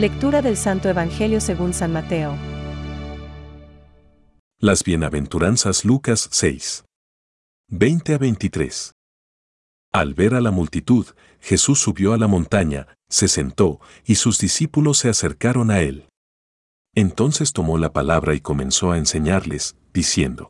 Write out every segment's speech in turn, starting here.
Lectura del Santo Evangelio según San Mateo. Las bienaventuranzas Lucas 6. 20 a 23. Al ver a la multitud, Jesús subió a la montaña, se sentó, y sus discípulos se acercaron a él. Entonces tomó la palabra y comenzó a enseñarles, diciendo,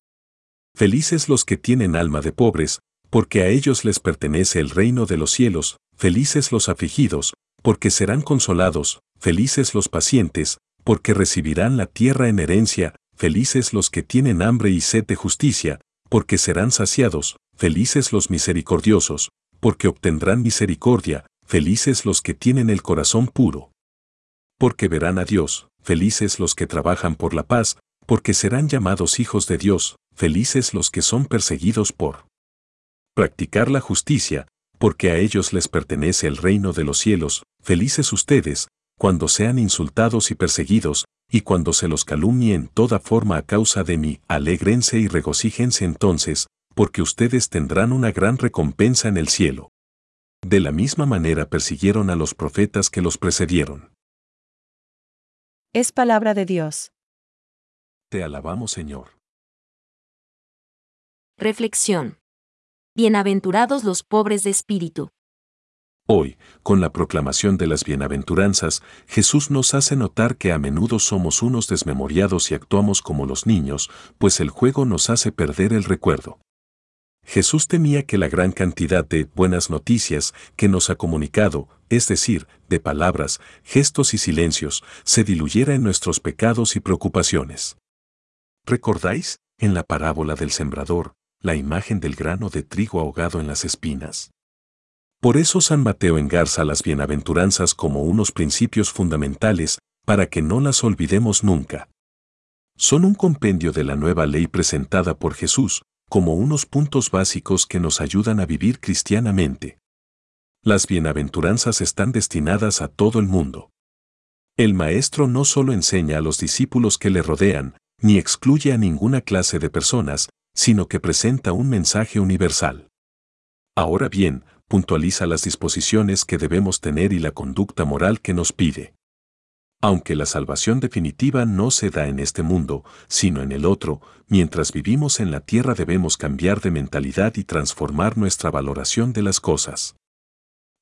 Felices los que tienen alma de pobres, porque a ellos les pertenece el reino de los cielos, felices los afligidos, porque serán consolados, felices los pacientes, porque recibirán la tierra en herencia, felices los que tienen hambre y sed de justicia, porque serán saciados, felices los misericordiosos, porque obtendrán misericordia, felices los que tienen el corazón puro. Porque verán a Dios, felices los que trabajan por la paz, porque serán llamados hijos de Dios, felices los que son perseguidos por practicar la justicia, porque a ellos les pertenece el reino de los cielos, felices ustedes, cuando sean insultados y perseguidos, y cuando se los calumnie en toda forma a causa de mí, alégrense y regocíjense entonces, porque ustedes tendrán una gran recompensa en el cielo. De la misma manera persiguieron a los profetas que los precedieron. Es palabra de Dios. Te alabamos, Señor. Reflexión. Bienaventurados los pobres de espíritu. Hoy, con la proclamación de las bienaventuranzas, Jesús nos hace notar que a menudo somos unos desmemoriados y actuamos como los niños, pues el juego nos hace perder el recuerdo. Jesús temía que la gran cantidad de buenas noticias que nos ha comunicado, es decir, de palabras, gestos y silencios, se diluyera en nuestros pecados y preocupaciones. ¿Recordáis, en la parábola del sembrador, la imagen del grano de trigo ahogado en las espinas? Por eso San Mateo engarza las bienaventuranzas como unos principios fundamentales, para que no las olvidemos nunca. Son un compendio de la nueva ley presentada por Jesús, como unos puntos básicos que nos ayudan a vivir cristianamente. Las bienaventuranzas están destinadas a todo el mundo. El Maestro no solo enseña a los discípulos que le rodean, ni excluye a ninguna clase de personas, sino que presenta un mensaje universal. Ahora bien, puntualiza las disposiciones que debemos tener y la conducta moral que nos pide. Aunque la salvación definitiva no se da en este mundo, sino en el otro, mientras vivimos en la tierra debemos cambiar de mentalidad y transformar nuestra valoración de las cosas.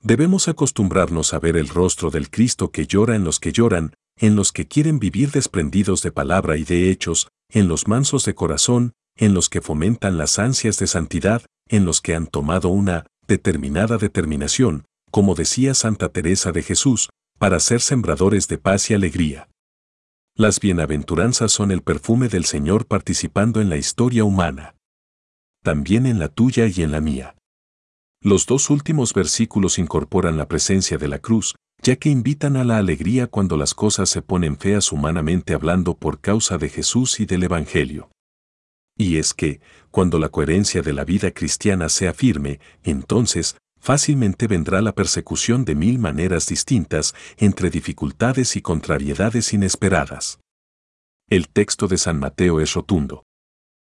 Debemos acostumbrarnos a ver el rostro del Cristo que llora en los que lloran, en los que quieren vivir desprendidos de palabra y de hechos, en los mansos de corazón, en los que fomentan las ansias de santidad, en los que han tomado una determinada determinación, como decía Santa Teresa de Jesús, para ser sembradores de paz y alegría. Las bienaventuranzas son el perfume del Señor participando en la historia humana. También en la tuya y en la mía. Los dos últimos versículos incorporan la presencia de la cruz, ya que invitan a la alegría cuando las cosas se ponen feas humanamente hablando por causa de Jesús y del Evangelio. Y es que, cuando la coherencia de la vida cristiana sea firme, entonces, fácilmente vendrá la persecución de mil maneras distintas, entre dificultades y contrariedades inesperadas. El texto de San Mateo es rotundo.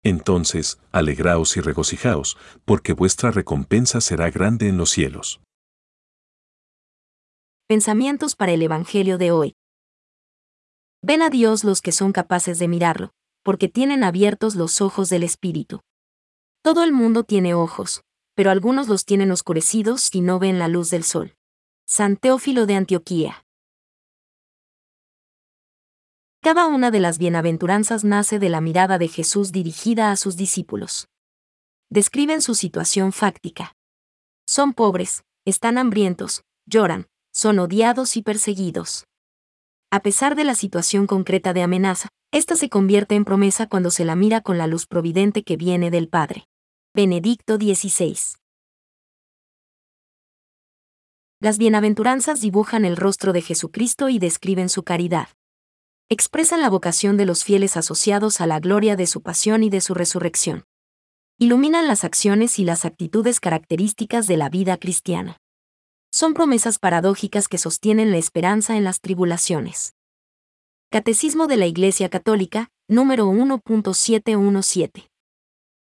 Entonces, alegraos y regocijaos, porque vuestra recompensa será grande en los cielos. Pensamientos para el Evangelio de hoy. Ven a Dios los que son capaces de mirarlo, porque tienen abiertos los ojos del Espíritu. Todo el mundo tiene ojos, pero algunos los tienen oscurecidos y no ven la luz del sol. San Teófilo de Antioquía. Cada una de las bienaventuranzas nace de la mirada de Jesús dirigida a sus discípulos. Describen su situación fáctica. Son pobres, están hambrientos, lloran, son odiados y perseguidos. A pesar de la situación concreta de amenaza, esta se convierte en promesa cuando se la mira con la luz providente que viene del Padre. Benedicto XVI. Las bienaventuranzas dibujan el rostro de Jesucristo y describen su caridad. Expresan la vocación de los fieles asociados a la gloria de su pasión y de su resurrección. Iluminan las acciones y las actitudes características de la vida cristiana. Son promesas paradójicas que sostienen la esperanza en las tribulaciones. Catecismo de la Iglesia Católica, número 1.717.